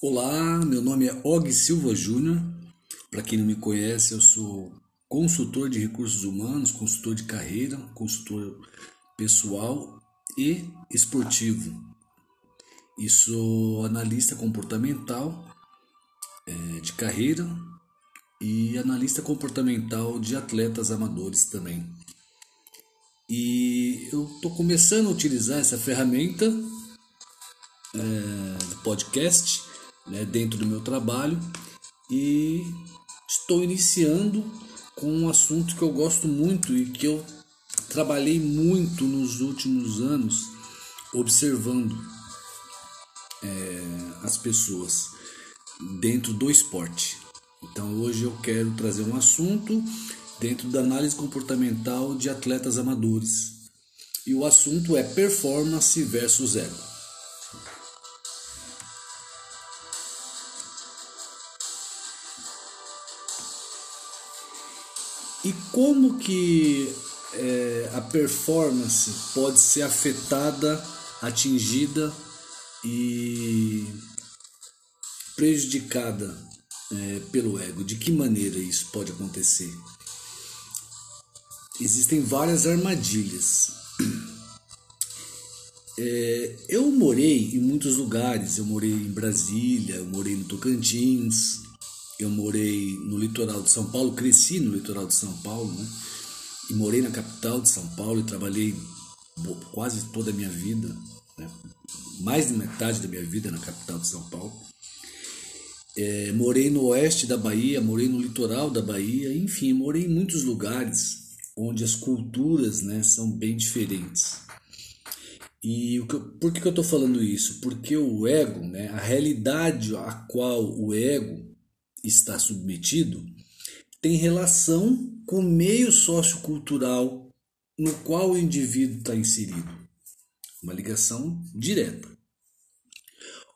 Olá, meu nome é Og Silva Júnior. Para quem não me conhece, eu sou consultor de recursos humanos, consultor de carreira, consultor pessoal e esportivo. E sou analista comportamental é, de carreira e analista comportamental de atletas amadores também. E eu estou começando a utilizar essa ferramenta é, de podcast né, dentro do meu trabalho e estou iniciando com um assunto que eu gosto muito e que eu trabalhei muito nos últimos anos observando é, as pessoas dentro do esporte. Então hoje eu quero trazer um assunto dentro da análise comportamental de atletas amadores. E o assunto é performance versus ego. E como que é, a performance pode ser afetada, atingida e prejudicada é, pelo ego? De que maneira isso pode acontecer? Existem várias armadilhas. É, eu morei em muitos lugares. Eu morei em Brasília, eu morei no Tocantins, eu morei no litoral de São Paulo, cresci no litoral de São Paulo, né? E morei na capital de São Paulo e trabalhei quase toda a minha vida, né? mais de metade da minha vida na capital de São Paulo. É, morei no oeste da Bahia, morei no litoral da Bahia, enfim, morei em muitos lugares onde as culturas né, são bem diferentes. E que, por que, que eu estou falando isso? Porque o ego, né, a realidade a qual o ego está submetido tem relação com o meio sociocultural no qual o indivíduo está inserido. Uma ligação direta.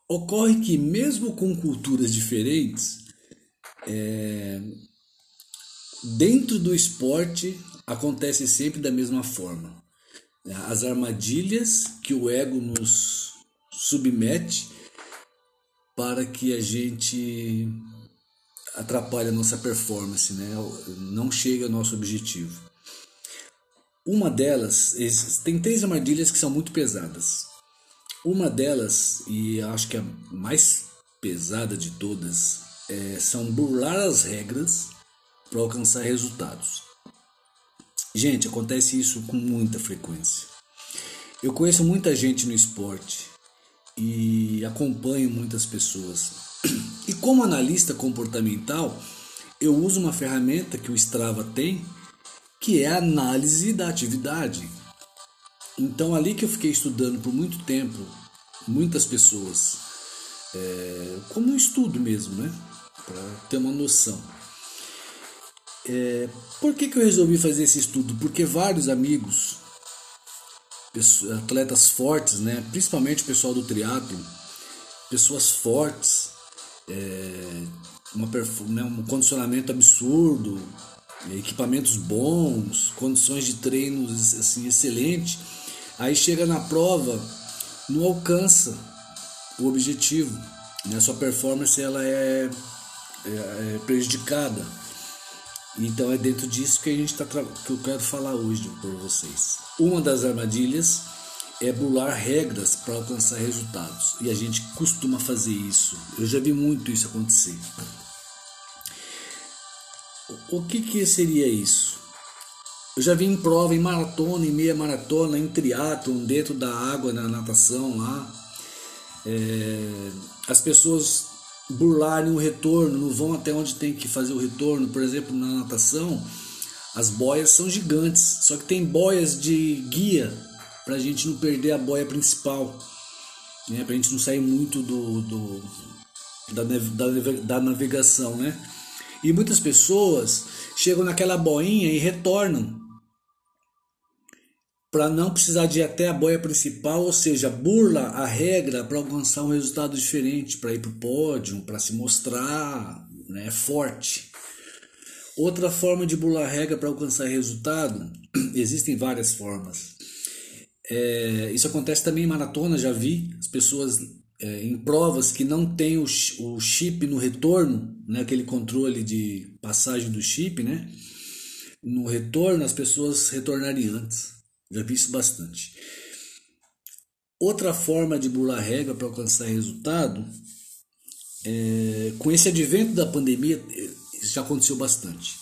Ocorre que, mesmo com culturas diferentes, é, dentro do esporte acontece sempre da mesma forma. As armadilhas que o ego nos submete para que a gente atrapalhe a nossa performance, né? não chega ao nosso objetivo. Uma delas, tem três armadilhas que são muito pesadas. Uma delas, e acho que a mais pesada de todas, é, são burlar as regras para alcançar resultados. Gente, acontece isso com muita frequência. Eu conheço muita gente no esporte e acompanho muitas pessoas. E como analista comportamental, eu uso uma ferramenta que o Strava tem, que é a análise da atividade. Então, ali que eu fiquei estudando por muito tempo, muitas pessoas, é, como um estudo mesmo, né? Para ter uma noção. É, por que, que eu resolvi fazer esse estudo? Porque vários amigos, atletas fortes, né, principalmente o pessoal do triatlo, pessoas fortes, é, uma, né, um condicionamento absurdo, equipamentos bons, condições de treinos assim excelente, aí chega na prova, não alcança o objetivo, né? sua performance ela é, é, é prejudicada. Então é dentro disso que a gente tá que eu quero falar hoje para vocês. Uma das armadilhas é bular regras para alcançar resultados e a gente costuma fazer isso. Eu já vi muito isso acontecer. O que que seria isso? Eu já vi em prova, em maratona, em meia maratona, em triatlon, dentro da água, na natação lá. É, as pessoas burlarem o retorno, não vão até onde tem que fazer o retorno. Por exemplo, na natação, as boias são gigantes, só que tem boias de guia para a gente não perder a boia principal, né? para a gente não sair muito do, do da, da, da navegação, né? E muitas pessoas chegam naquela boinha e retornam para não precisar de ir até a boia principal, ou seja, burla a regra para alcançar um resultado diferente, para ir para o pódio, para se mostrar né, forte. Outra forma de burlar a regra para alcançar resultado, existem várias formas. É, isso acontece também em maratona, já vi as pessoas é, em provas que não tem o, o chip no retorno, né, aquele controle de passagem do chip, né? No retorno, as pessoas retornariam antes. Já vi isso bastante. Outra forma de burlar regra para alcançar resultado, é, com esse advento da pandemia, isso já aconteceu bastante.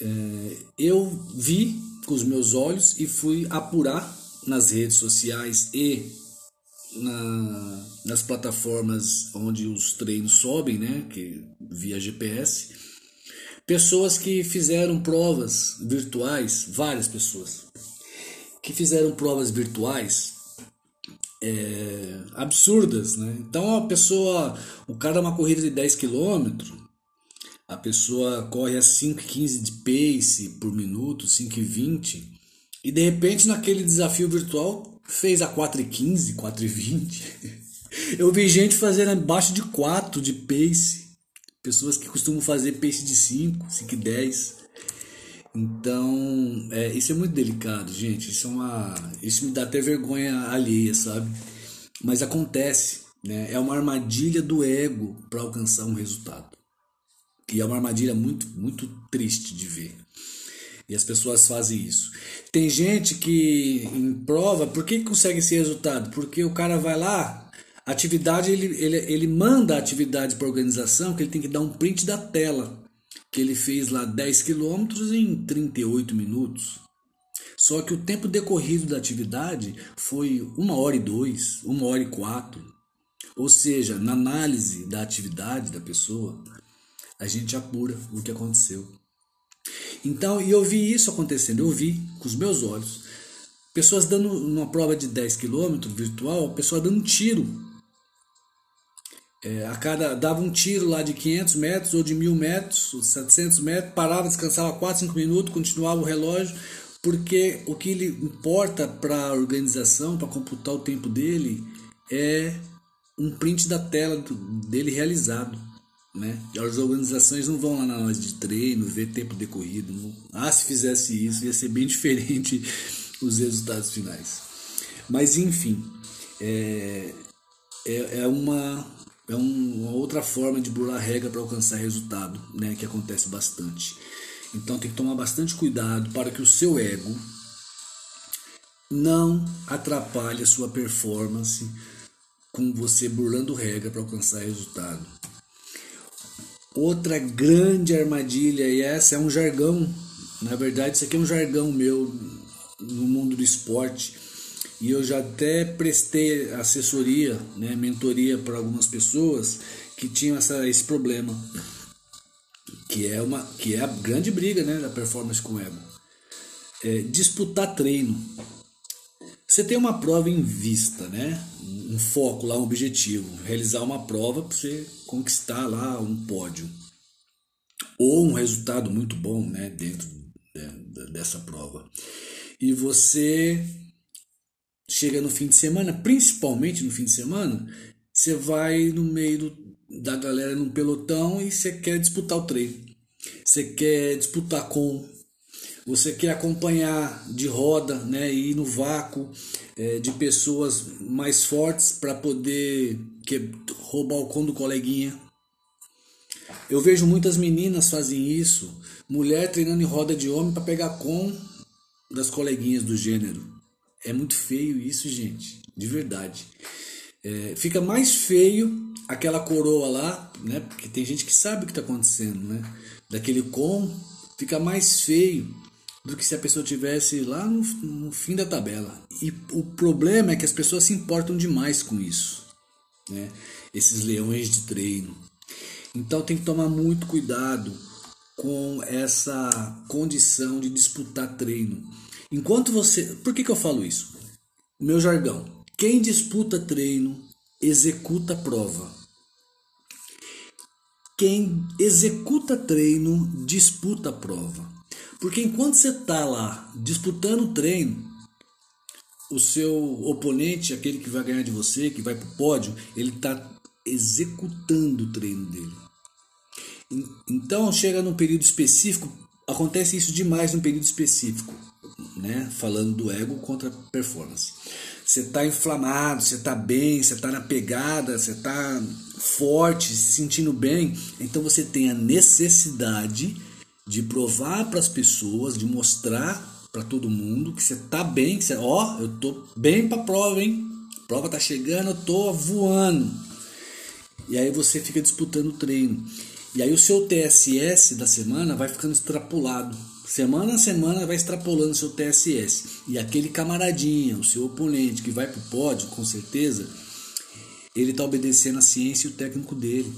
É, eu vi com os meus olhos e fui apurar nas redes sociais e na, nas plataformas onde os treinos sobem, né, que via GPS, pessoas que fizeram provas virtuais, várias pessoas que fizeram provas virtuais é, absurdas, né? Então a pessoa, o cara uma corrida de 10 km, a pessoa corre a 5,15 de pace por minuto, 5,20, e de repente naquele desafio virtual fez a 4,15, 4,20. Eu vi gente fazendo abaixo de 4 de pace. Pessoas que costumam fazer pace de 5, 5,10. Então, é, isso é muito delicado, gente. Isso é uma. Isso me dá até vergonha alheia, sabe? Mas acontece, né? É uma armadilha do ego para alcançar um resultado. E é uma armadilha muito, muito triste de ver. E as pessoas fazem isso. Tem gente que em prova, por que consegue esse resultado? Porque o cara vai lá, atividade, ele, ele, ele manda a atividade para a organização, que ele tem que dar um print da tela. Que ele fez lá 10 quilômetros em 38 minutos. Só que o tempo decorrido da atividade foi uma hora e dois, uma hora e quatro. Ou seja, na análise da atividade da pessoa, a gente apura o que aconteceu. Então, e eu vi isso acontecendo, eu vi com os meus olhos. Pessoas dando uma prova de 10 km virtual, pessoa dando um tiro. É, a cada dava um tiro lá de 500 metros ou de 1000 metros, ou 700 metros, parava, descansava 4, 5 minutos, continuava o relógio, porque o que importa para a organização, para computar o tempo dele, é um print da tela dele realizado. Né? As organizações não vão lá na análise de treino, ver tempo decorrido. Não. Ah, se fizesse isso, ia ser bem diferente os resultados finais. Mas enfim, é, é, é uma, é uma outra forma de burlar regra para alcançar resultado, né? que acontece bastante. Então tem que tomar bastante cuidado para que o seu ego não atrapalhe a sua performance com você burlando regra para alcançar resultado. Outra grande armadilha, e essa é um jargão, na verdade, isso aqui é um jargão meu no mundo do esporte, e eu já até prestei assessoria, né, mentoria para algumas pessoas que tinham essa, esse problema, que é, uma, que é a grande briga né, da performance com o ego. É, disputar treino. Você tem uma prova em vista, né? um foco lá, um objetivo, realizar uma prova para você conquistar lá um pódio ou um resultado muito bom, né, dentro dessa prova. E você chega no fim de semana, principalmente no fim de semana, você vai no meio do, da galera num pelotão e você quer disputar o treino. Você quer disputar com você quer acompanhar de roda, né, e ir no vácuo é, de pessoas mais fortes para poder que, roubar o com do coleguinha. Eu vejo muitas meninas fazem isso, mulher treinando em roda de homem para pegar com das coleguinhas do gênero. É muito feio isso, gente, de verdade. É, fica mais feio aquela coroa lá, né? Porque tem gente que sabe o que está acontecendo, né? Daquele com, fica mais feio do que se a pessoa tivesse lá no, no, fim da tabela. E o problema é que as pessoas se importam demais com isso, né? Esses leões de treino. Então tem que tomar muito cuidado com essa condição de disputar treino. Enquanto você, por que, que eu falo isso? Meu jargão: quem disputa treino executa prova. Quem executa treino disputa prova. Porque enquanto você está lá disputando treino, o seu oponente, aquele que vai ganhar de você, que vai para o pódio, ele está executando o treino dele. Então chega num período específico, acontece isso demais num período específico. né? Falando do ego contra performance. Você está inflamado, você está bem, você está na pegada, você está forte, se sentindo bem. Então você tem a necessidade de provar para as pessoas, de mostrar para todo mundo que você está bem, que você, ó, eu tô bem para prova, hein? Prova tá chegando, eu tô voando. E aí você fica disputando o treino. E aí o seu TSS da semana vai ficando extrapolado. Semana a semana vai extrapolando seu TSS. E aquele camaradinha, o seu oponente que vai pro pódio, com certeza, ele está obedecendo a ciência e o técnico dele.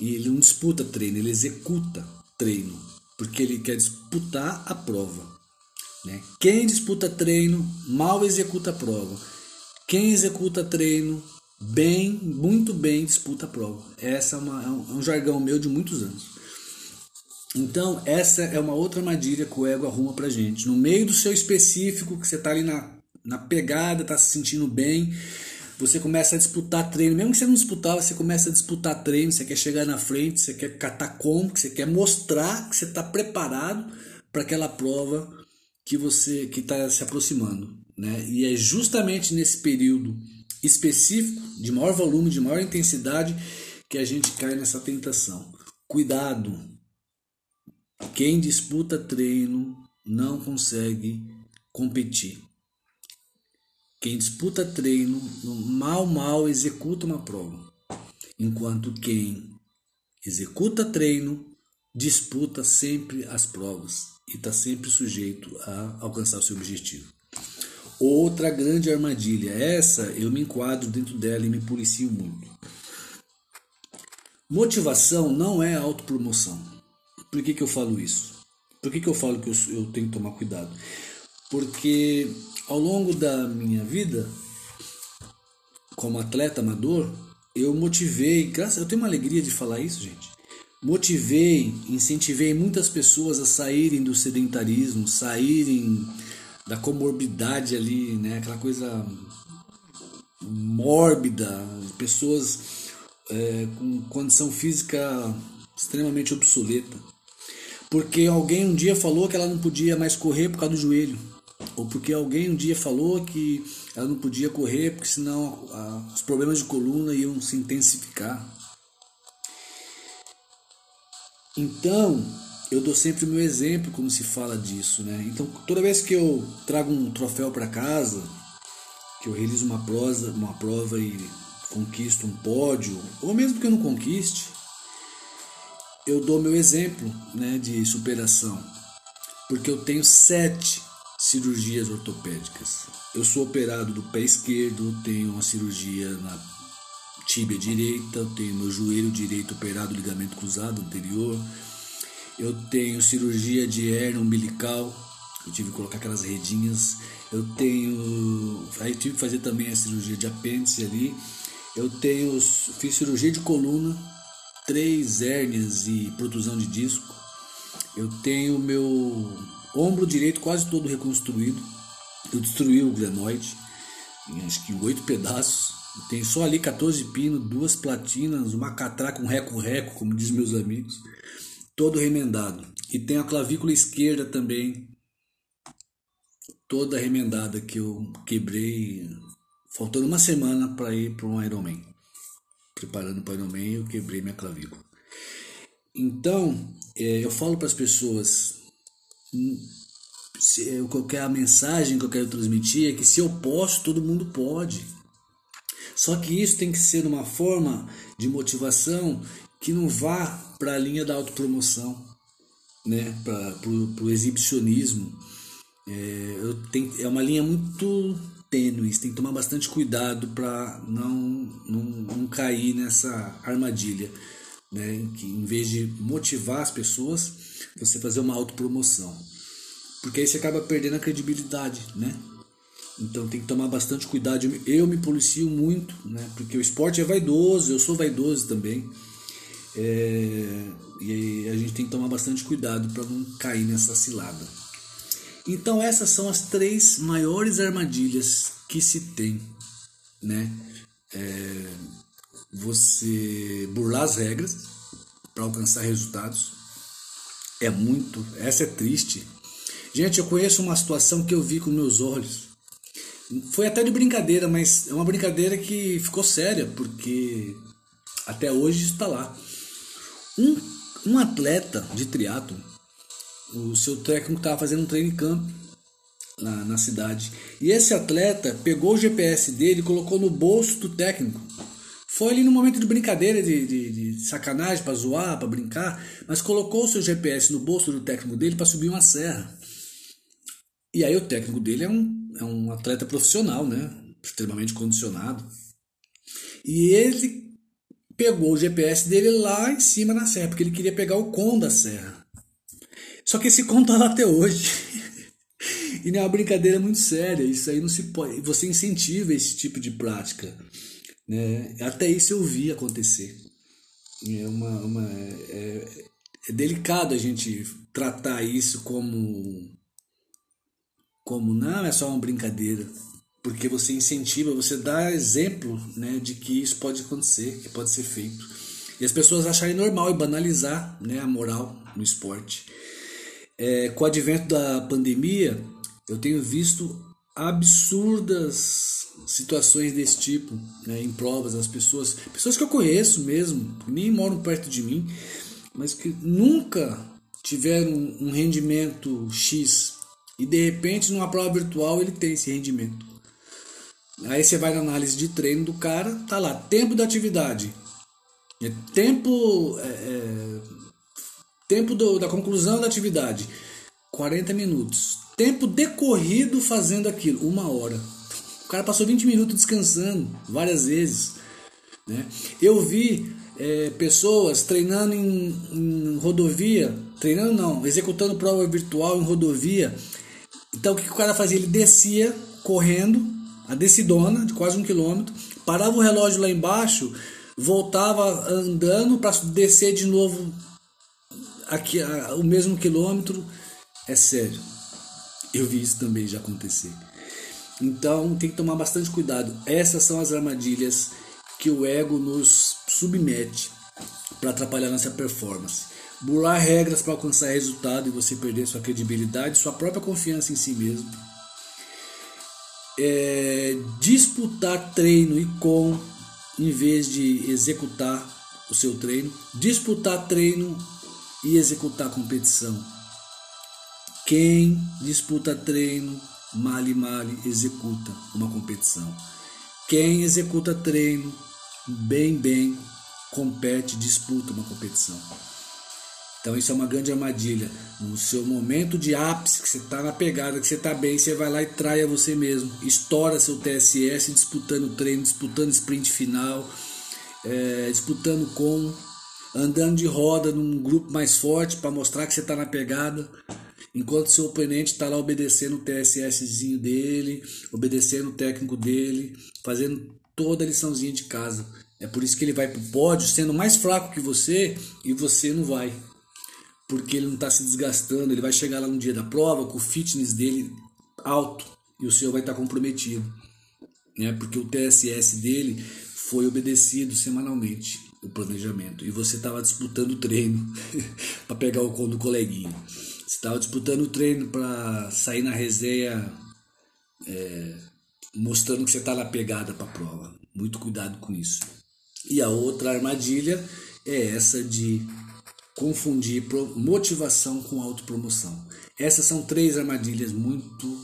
E ele não disputa treino, ele executa treino, porque ele quer disputar a prova. Né? Quem disputa treino mal executa a prova. Quem executa treino bem, muito bem, disputa a prova. Essa é, uma, é um jargão meu de muitos anos. Então, essa é uma outra armadilha que o ego arruma pra gente. No meio do seu específico, que você tá ali na, na pegada, tá se sentindo bem, você começa a disputar treino. Mesmo que você não disputava, você começa a disputar treino, você quer chegar na frente, você quer catar como, você quer mostrar que você está preparado para aquela prova que você que está se aproximando. Né? E é justamente nesse período específico, de maior volume, de maior intensidade, que a gente cai nessa tentação. Cuidado, quem disputa treino não consegue competir. Quem disputa treino mal mal executa uma prova, enquanto quem executa treino disputa sempre as provas e está sempre sujeito a alcançar o seu objetivo. Outra grande armadilha, essa eu me enquadro dentro dela e me policio muito. Motivação não é autopromoção. Por que, que eu falo isso? Por que, que eu falo que eu, eu tenho que tomar cuidado? Porque ao longo da minha vida, como atleta amador, eu motivei, graças, eu tenho uma alegria de falar isso, gente. Motivei, incentivei muitas pessoas a saírem do sedentarismo, saírem da comorbidade ali, né? Aquela coisa mórbida, pessoas é, com condição física extremamente obsoleta porque alguém um dia falou que ela não podia mais correr por causa do joelho, ou porque alguém um dia falou que ela não podia correr porque senão os problemas de coluna iam se intensificar. Então, eu dou sempre o meu exemplo como se fala disso, né? Então, toda vez que eu trago um troféu para casa, que eu realizo uma prosa, uma prova e conquisto um pódio, ou mesmo que eu não conquiste, eu dou meu exemplo né, de superação, porque eu tenho sete cirurgias ortopédicas. Eu sou operado do pé esquerdo, tenho uma cirurgia na tíbia direita, eu tenho meu joelho direito operado, ligamento cruzado anterior, eu tenho cirurgia de hernia umbilical, eu tive que colocar aquelas redinhas, eu tenho. Aí tive que fazer também a cirurgia de apêndice ali, eu tenho. Fiz cirurgia de coluna três hérnias e protusão de disco. Eu tenho meu ombro direito quase todo reconstruído. Eu destruí o glenoide em acho que oito pedaços. Tenho só ali 14 pinos, duas platinas, uma catraca, um reco-reco, como diz meus amigos, todo remendado. E tenho a clavícula esquerda também, toda remendada, que eu quebrei faltando uma semana para ir para um Ironman preparando para o Ironman, eu quebrei minha clavícula. Então, é, eu falo para as pessoas, hum, se qualquer a mensagem que eu quero transmitir é que se eu posso, todo mundo pode. Só que isso tem que ser uma forma de motivação que não vá para a linha da autopromoção, né? para o exibicionismo. É, eu tenho, é uma linha muito tênues, tem que tomar bastante cuidado para não, não, não cair nessa armadilha. Né? Que em vez de motivar as pessoas, você fazer uma autopromoção. Porque aí você acaba perdendo a credibilidade, né? Então tem que tomar bastante cuidado. Eu me policio muito, né? Porque o esporte é vaidoso, eu sou vaidoso também. É, e a gente tem que tomar bastante cuidado para não cair nessa cilada. Então essas são as três maiores armadilhas que se tem, né? É você burlar as regras para alcançar resultados é muito, essa é triste. Gente, eu conheço uma situação que eu vi com meus olhos. Foi até de brincadeira, mas é uma brincadeira que ficou séria, porque até hoje está lá. Um, um atleta de triatlo, o seu técnico estava fazendo um training camp na, na cidade. E esse atleta pegou o GPS dele e colocou no bolso do técnico. Foi ali no momento de brincadeira, de, de, de sacanagem, para zoar, para brincar, mas colocou o seu GPS no bolso do técnico dele para subir uma serra. E aí o técnico dele é um, é um atleta profissional, né? Extremamente condicionado. E ele pegou o GPS dele lá em cima na serra, porque ele queria pegar o com da serra. Só que esse com tá lá até hoje. e não é uma brincadeira muito séria. Isso aí não se pode. Você incentiva esse tipo de prática. Né? Até isso eu vi acontecer. É, uma, uma, é, é delicado a gente tratar isso como como não é só uma brincadeira, porque você incentiva, você dá exemplo né, de que isso pode acontecer, que pode ser feito. E as pessoas acharem normal e banalizar né, a moral no esporte. É, com o advento da pandemia, eu tenho visto absurdas situações desse tipo né, em provas as pessoas pessoas que eu conheço mesmo nem moram perto de mim mas que nunca tiveram um rendimento x e de repente, numa prova virtual, ele tem esse rendimento. Aí você vai na análise de treino do cara, tá lá, tempo da atividade. É tempo. É, é, tempo do, da conclusão da atividade. 40 minutos. Tempo decorrido fazendo aquilo, uma hora. O cara passou 20 minutos descansando várias vezes. Né? Eu vi é, pessoas treinando em, em rodovia, treinando não, executando prova virtual em rodovia então o que o cara fazia? Ele descia correndo, a descidona de quase um quilômetro, parava o relógio lá embaixo, voltava andando para descer de novo aqui a, o mesmo quilômetro. É sério. Eu vi isso também já acontecer. Então tem que tomar bastante cuidado. Essas são as armadilhas que o ego nos submete para atrapalhar nossa performance burlar regras para alcançar resultado e você perder sua credibilidade, sua própria confiança em si mesmo. É, disputar treino e com em vez de executar o seu treino, disputar treino e executar competição. Quem disputa treino, male male, executa uma competição. Quem executa treino, bem bem, compete, disputa uma competição. Então isso é uma grande armadilha. No seu momento de ápice, que você está na pegada, que você está bem, você vai lá e traia você mesmo. Estoura seu TSS disputando treino, disputando sprint final, é, disputando com, andando de roda num grupo mais forte para mostrar que você está na pegada. Enquanto seu oponente está lá obedecendo o TSSzinho dele, obedecendo o técnico dele, fazendo toda a liçãozinha de casa. É por isso que ele vai para o pódio sendo mais fraco que você e você não vai porque ele não está se desgastando, ele vai chegar lá no dia da prova com o fitness dele alto e o seu vai estar tá comprometido, né? Porque o TSS dele foi obedecido semanalmente o planejamento e você estava disputando o treino para pegar o com do coleguinha, você estava disputando o treino para sair na resenha é, mostrando que você está na pegada para a prova. Muito cuidado com isso. E a outra armadilha é essa de confundir motivação com autopromoção. Essas são três armadilhas muito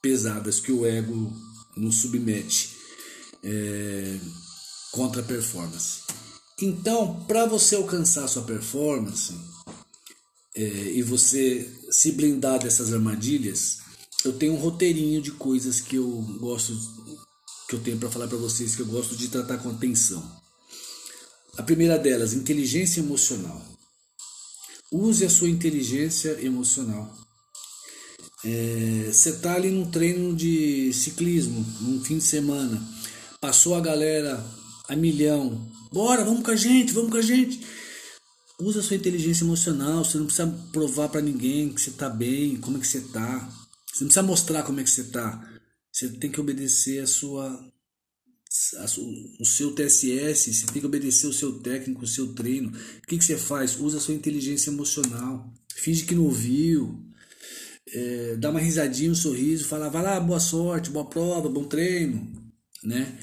pesadas que o ego nos submete é, contra a performance. Então, para você alcançar sua performance é, e você se blindar dessas armadilhas, eu tenho um roteirinho de coisas que eu gosto, que eu tenho para falar para vocês que eu gosto de tratar com atenção. A primeira delas, inteligência emocional. Use a sua inteligência emocional. É, você está ali num treino de ciclismo, num fim de semana, passou a galera a milhão, bora, vamos com a gente, vamos com a gente. Use a sua inteligência emocional, você não precisa provar para ninguém que você está bem, como é que você está. Você não precisa mostrar como é que você está. Você tem que obedecer a sua o seu TSS, você tem que obedecer o seu técnico, o seu treino. O que, que você faz? Usa a sua inteligência emocional. Finge que não ouviu. é, dar uma risadinha, um sorriso, falar, vai lá, boa sorte, boa prova, bom treino, né?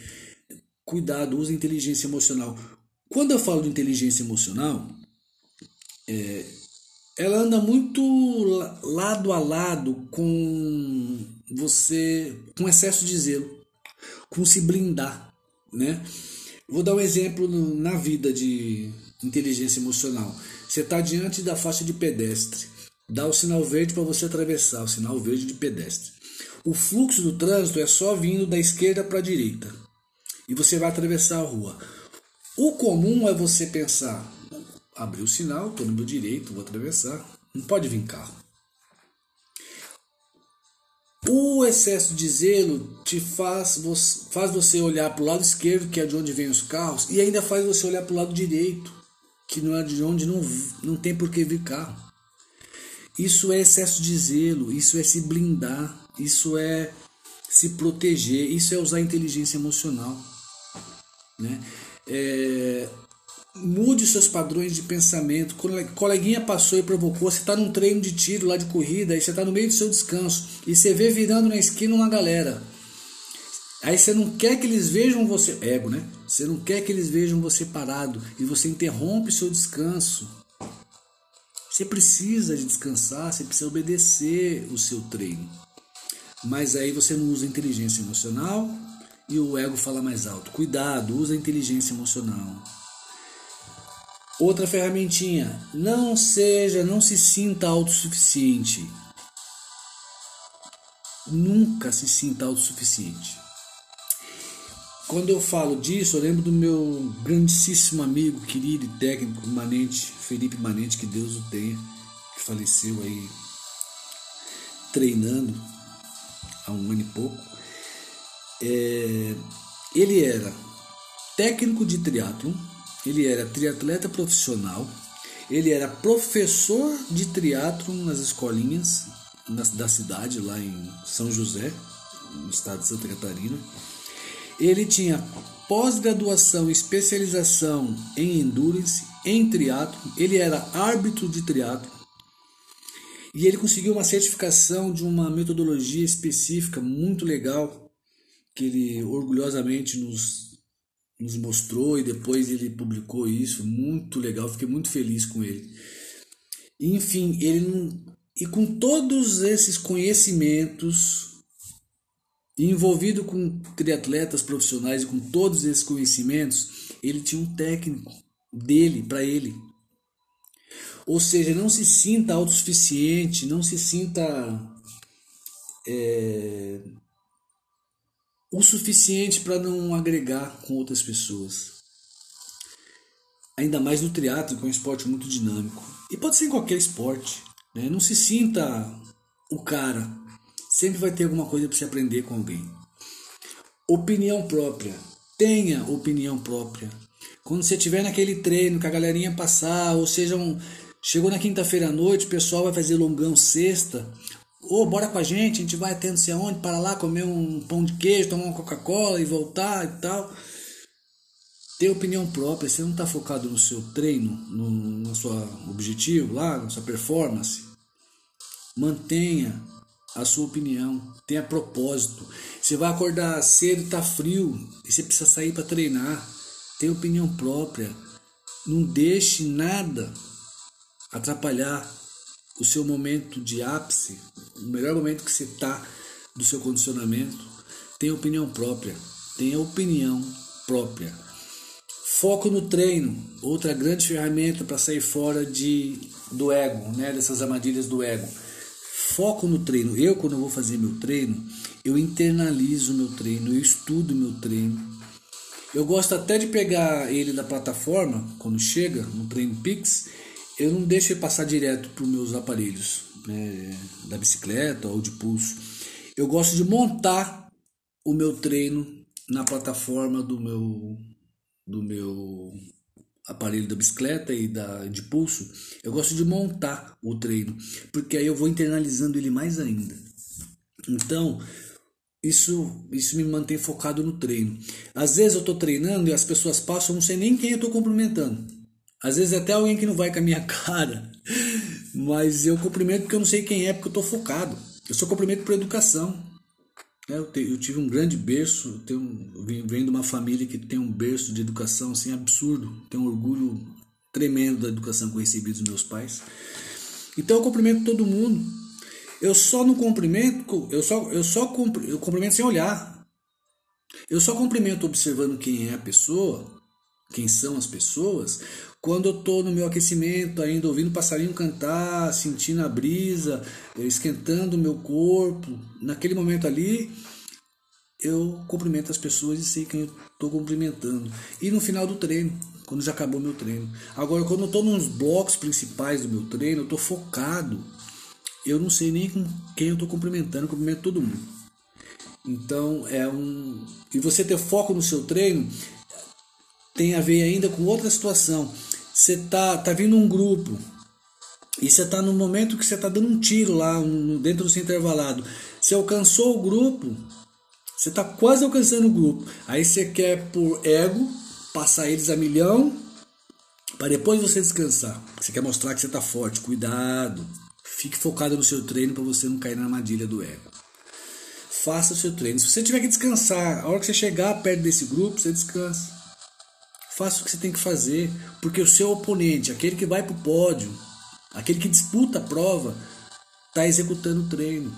Cuidado, use inteligência emocional. Quando eu falo de inteligência emocional, é, ela anda muito lado a lado com você, com excesso de zelo, com se blindar, né? Vou dar um exemplo na vida de inteligência emocional. Você está diante da faixa de pedestre, dá o sinal verde para você atravessar, o sinal verde de pedestre. O fluxo do trânsito é só vindo da esquerda para a direita e você vai atravessar a rua. O comum é você pensar: abri o sinal, estou no meu direito, vou atravessar, não pode vir carro. O excesso de zelo te faz, faz você olhar para o lado esquerdo, que é de onde vêm os carros, e ainda faz você olhar para o lado direito, que não é de onde não, não tem por que vir carro. Isso é excesso de zelo, isso é se blindar, isso é se proteger, isso é usar inteligência emocional. Né? É, mude seus padrões de pensamento. Coleguinha passou e provocou, você está num treino de tiro lá de corrida, aí você está no meio do seu descanso e você vê virando na esquina uma galera. Aí você não quer que eles vejam você, ego, né? Você não quer que eles vejam você parado e você interrompe o seu descanso. Você precisa de descansar, você precisa obedecer o seu treino. Mas aí você não usa inteligência emocional e o ego fala mais alto. Cuidado, usa inteligência emocional. Outra ferramentinha, não seja, não se sinta autossuficiente. Nunca se sinta autossuficiente. Quando eu falo disso, eu lembro do meu grandíssimo amigo, querido e técnico Manente, Felipe Manente, que Deus o tenha, que faleceu aí treinando há um ano e pouco. É, ele era técnico de triatlon, ele era triatleta profissional, ele era professor de triatlo nas escolinhas na, da cidade, lá em São José, no estado de Santa Catarina. Ele tinha pós-graduação especialização em endurance, em triatlo. Ele era árbitro de triatlo. E ele conseguiu uma certificação de uma metodologia específica muito legal que ele orgulhosamente nos nos mostrou e depois ele publicou isso, muito legal, fiquei muito feliz com ele. Enfim, ele não, e com todos esses conhecimentos, envolvido com triatletas profissionais e com todos esses conhecimentos, ele tinha um técnico dele para ele. Ou seja, não se sinta autossuficiente, não se sinta é, o suficiente para não agregar com outras pessoas. Ainda mais no triatlo, que é um esporte muito dinâmico. E pode ser em qualquer esporte. Né? Não se sinta o cara. Sempre vai ter alguma coisa para se aprender com alguém. Opinião própria. Tenha opinião própria. Quando você estiver naquele treino, que a galerinha passar, ou seja, um, chegou na quinta-feira à noite, o pessoal vai fazer longão sexta, Oh, bora com a gente, a gente vai até não sei aonde, para lá comer um pão de queijo, tomar uma Coca-Cola e voltar e tal. Ter opinião própria, você não está focado no seu treino, no, no seu objetivo lá, na sua performance. Mantenha a sua opinião, tenha propósito. Você vai acordar cedo, está frio e você precisa sair para treinar. Tenha opinião própria. Não deixe nada atrapalhar o seu momento de ápice, o melhor momento que você está do seu condicionamento, tenha opinião própria. Tenha opinião própria. Foco no treino, outra grande ferramenta para sair fora de, do ego, né, dessas armadilhas do ego. Foco no treino. Eu, quando vou fazer meu treino, eu internalizo meu treino, eu estudo meu treino. Eu gosto até de pegar ele da plataforma, quando chega no Treino Pix, eu não deixo ele passar direto para os meus aparelhos né, da bicicleta ou de pulso. Eu gosto de montar o meu treino na plataforma do meu do meu aparelho da bicicleta e da de pulso. Eu gosto de montar o treino, porque aí eu vou internalizando ele mais ainda. Então, isso, isso me mantém focado no treino. Às vezes eu estou treinando e as pessoas passam, não sei nem quem eu estou cumprimentando. Às vezes até alguém que não vai com a minha cara, Mas eu cumprimento porque eu não sei quem é, porque eu estou focado. Eu só cumprimento por educação. É, eu, te, eu, tive um grande berço, tenho, venho de uma família que tem um berço de educação assim absurdo, tenho um orgulho tremendo da educação que eu recebi dos meus pais. Então eu cumprimento todo mundo. Eu só não cumprimento, eu só eu só eu cumprimento sem olhar. Eu só cumprimento observando quem é a pessoa, quem são as pessoas, quando eu estou no meu aquecimento, ainda ouvindo passarinho cantar, sentindo a brisa, esquentando o meu corpo, naquele momento ali, eu cumprimento as pessoas e sei quem eu estou cumprimentando. E no final do treino, quando já acabou meu treino. Agora, quando eu estou nos blocos principais do meu treino, eu estou focado. Eu não sei nem com quem eu estou cumprimentando, eu cumprimento todo mundo. Então, é um. E você ter foco no seu treino tem a ver ainda com outra situação. Você tá, tá vindo um grupo e você tá no momento que você tá dando um tiro lá dentro do seu intervalado. Você alcançou o grupo, você tá quase alcançando o grupo. Aí você quer por ego passar eles a milhão para depois você descansar. Você quer mostrar que você tá forte. Cuidado. Fique focado no seu treino para você não cair na armadilha do ego. Faça o seu treino. Se você tiver que descansar, a hora que você chegar perto desse grupo, você descansa. Faça o que você tem que fazer, porque o seu oponente, aquele que vai para o pódio, aquele que disputa a prova, está executando o treino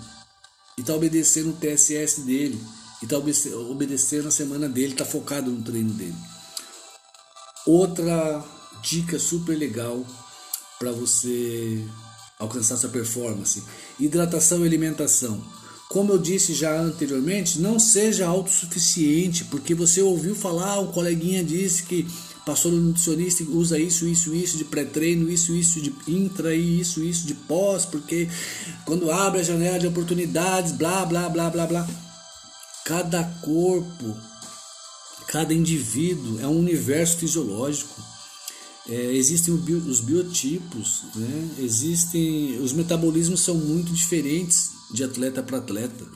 e está obedecendo o TSS dele e está obedecendo a semana dele, está focado no treino dele. Outra dica super legal para você alcançar sua performance: hidratação e alimentação. Como eu disse já anteriormente, não seja autossuficiente, porque você ouviu falar, um coleguinha disse que passou no nutricionista e usa isso, isso, isso de pré-treino, isso, isso de intra e isso, isso de pós, porque quando abre a janela de oportunidades, blá, blá, blá, blá, blá. Cada corpo, cada indivíduo é um universo fisiológico. É, existem os biotipos, né? existem os metabolismos são muito diferentes de atleta para atleta.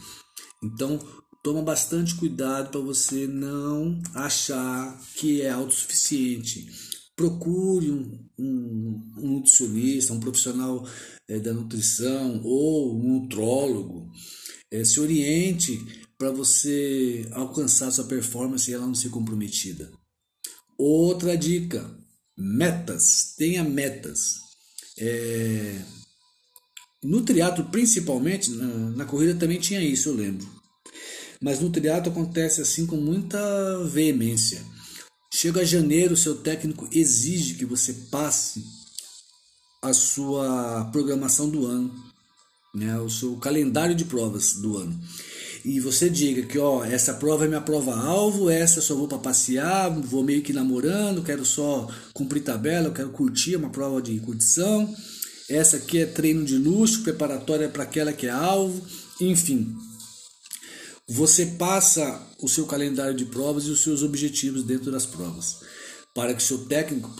Então, toma bastante cuidado para você não achar que é autossuficiente. Procure um, um, um nutricionista, um profissional é, da nutrição ou um nutrólogo. É, se oriente para você alcançar sua performance e ela não ser comprometida. Outra dica: metas. Tenha metas. É, no triatlo, principalmente, na, na, corrida também tinha isso, eu lembro. Mas no triatlo acontece assim com muita veemência. Chega janeiro, seu técnico exige que você passe a sua programação do ano, né, o seu calendário de provas do ano. E você diga que, ó, essa prova é minha prova alvo, essa só vou para passear, vou meio que namorando, quero só cumprir tabela, eu quero curtir, é uma prova de curtição essa aqui é treino de luxo, preparatória para aquela que é alvo, enfim. Você passa o seu calendário de provas e os seus objetivos dentro das provas, para que o seu técnico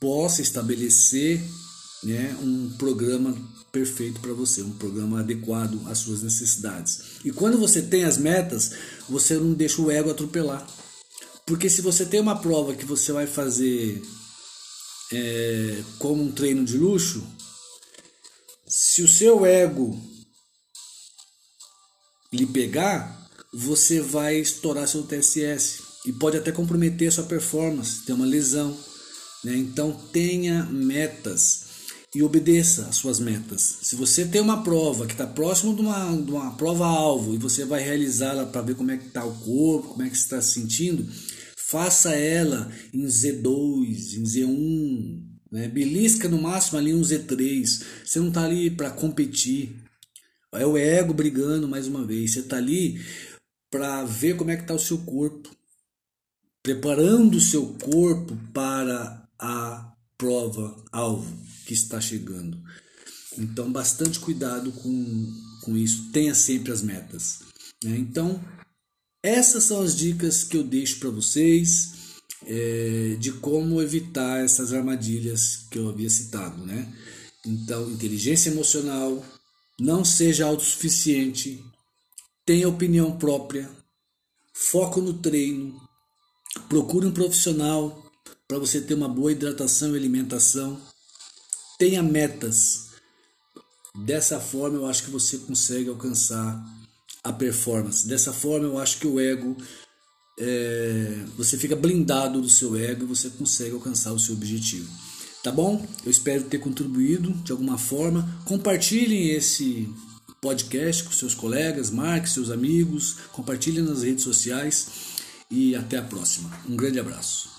possa estabelecer né, um programa perfeito para você, um programa adequado às suas necessidades. E quando você tem as metas, você não deixa o ego atropelar. Porque se você tem uma prova que você vai fazer é, como um treino de luxo, se o seu ego lhe pegar, você vai estourar seu TSS e pode até comprometer sua performance, ter uma lesão. Né? Então tenha metas e obedeça às suas metas. Se você tem uma prova que está próximo de uma, de uma prova-alvo e você vai realizá-la para ver como é que está o corpo, como é que está se sentindo, faça ela em Z2, em Z1, né? Belisca no máximo ali um Z3. Você não está ali para competir. É o ego brigando mais uma vez. Você está ali para ver como é que está o seu corpo. Preparando o seu corpo para a prova alvo que está chegando. Então, bastante cuidado com, com isso. Tenha sempre as metas. Né? Então, essas são as dicas que eu deixo para vocês é, de como evitar essas armadilhas que eu havia citado, né? Então, inteligência emocional, não seja autossuficiente, tenha opinião própria, foco no treino, procure um profissional para você ter uma boa hidratação e alimentação, tenha metas, Dessa forma, eu acho que você consegue alcançar a performance. Dessa forma, eu acho que o ego é, você fica blindado do seu ego e você consegue alcançar o seu objetivo. Tá bom? Eu espero ter contribuído de alguma forma. Compartilhem esse podcast com seus colegas, marque seus amigos, compartilhem nas redes sociais e até a próxima. Um grande abraço.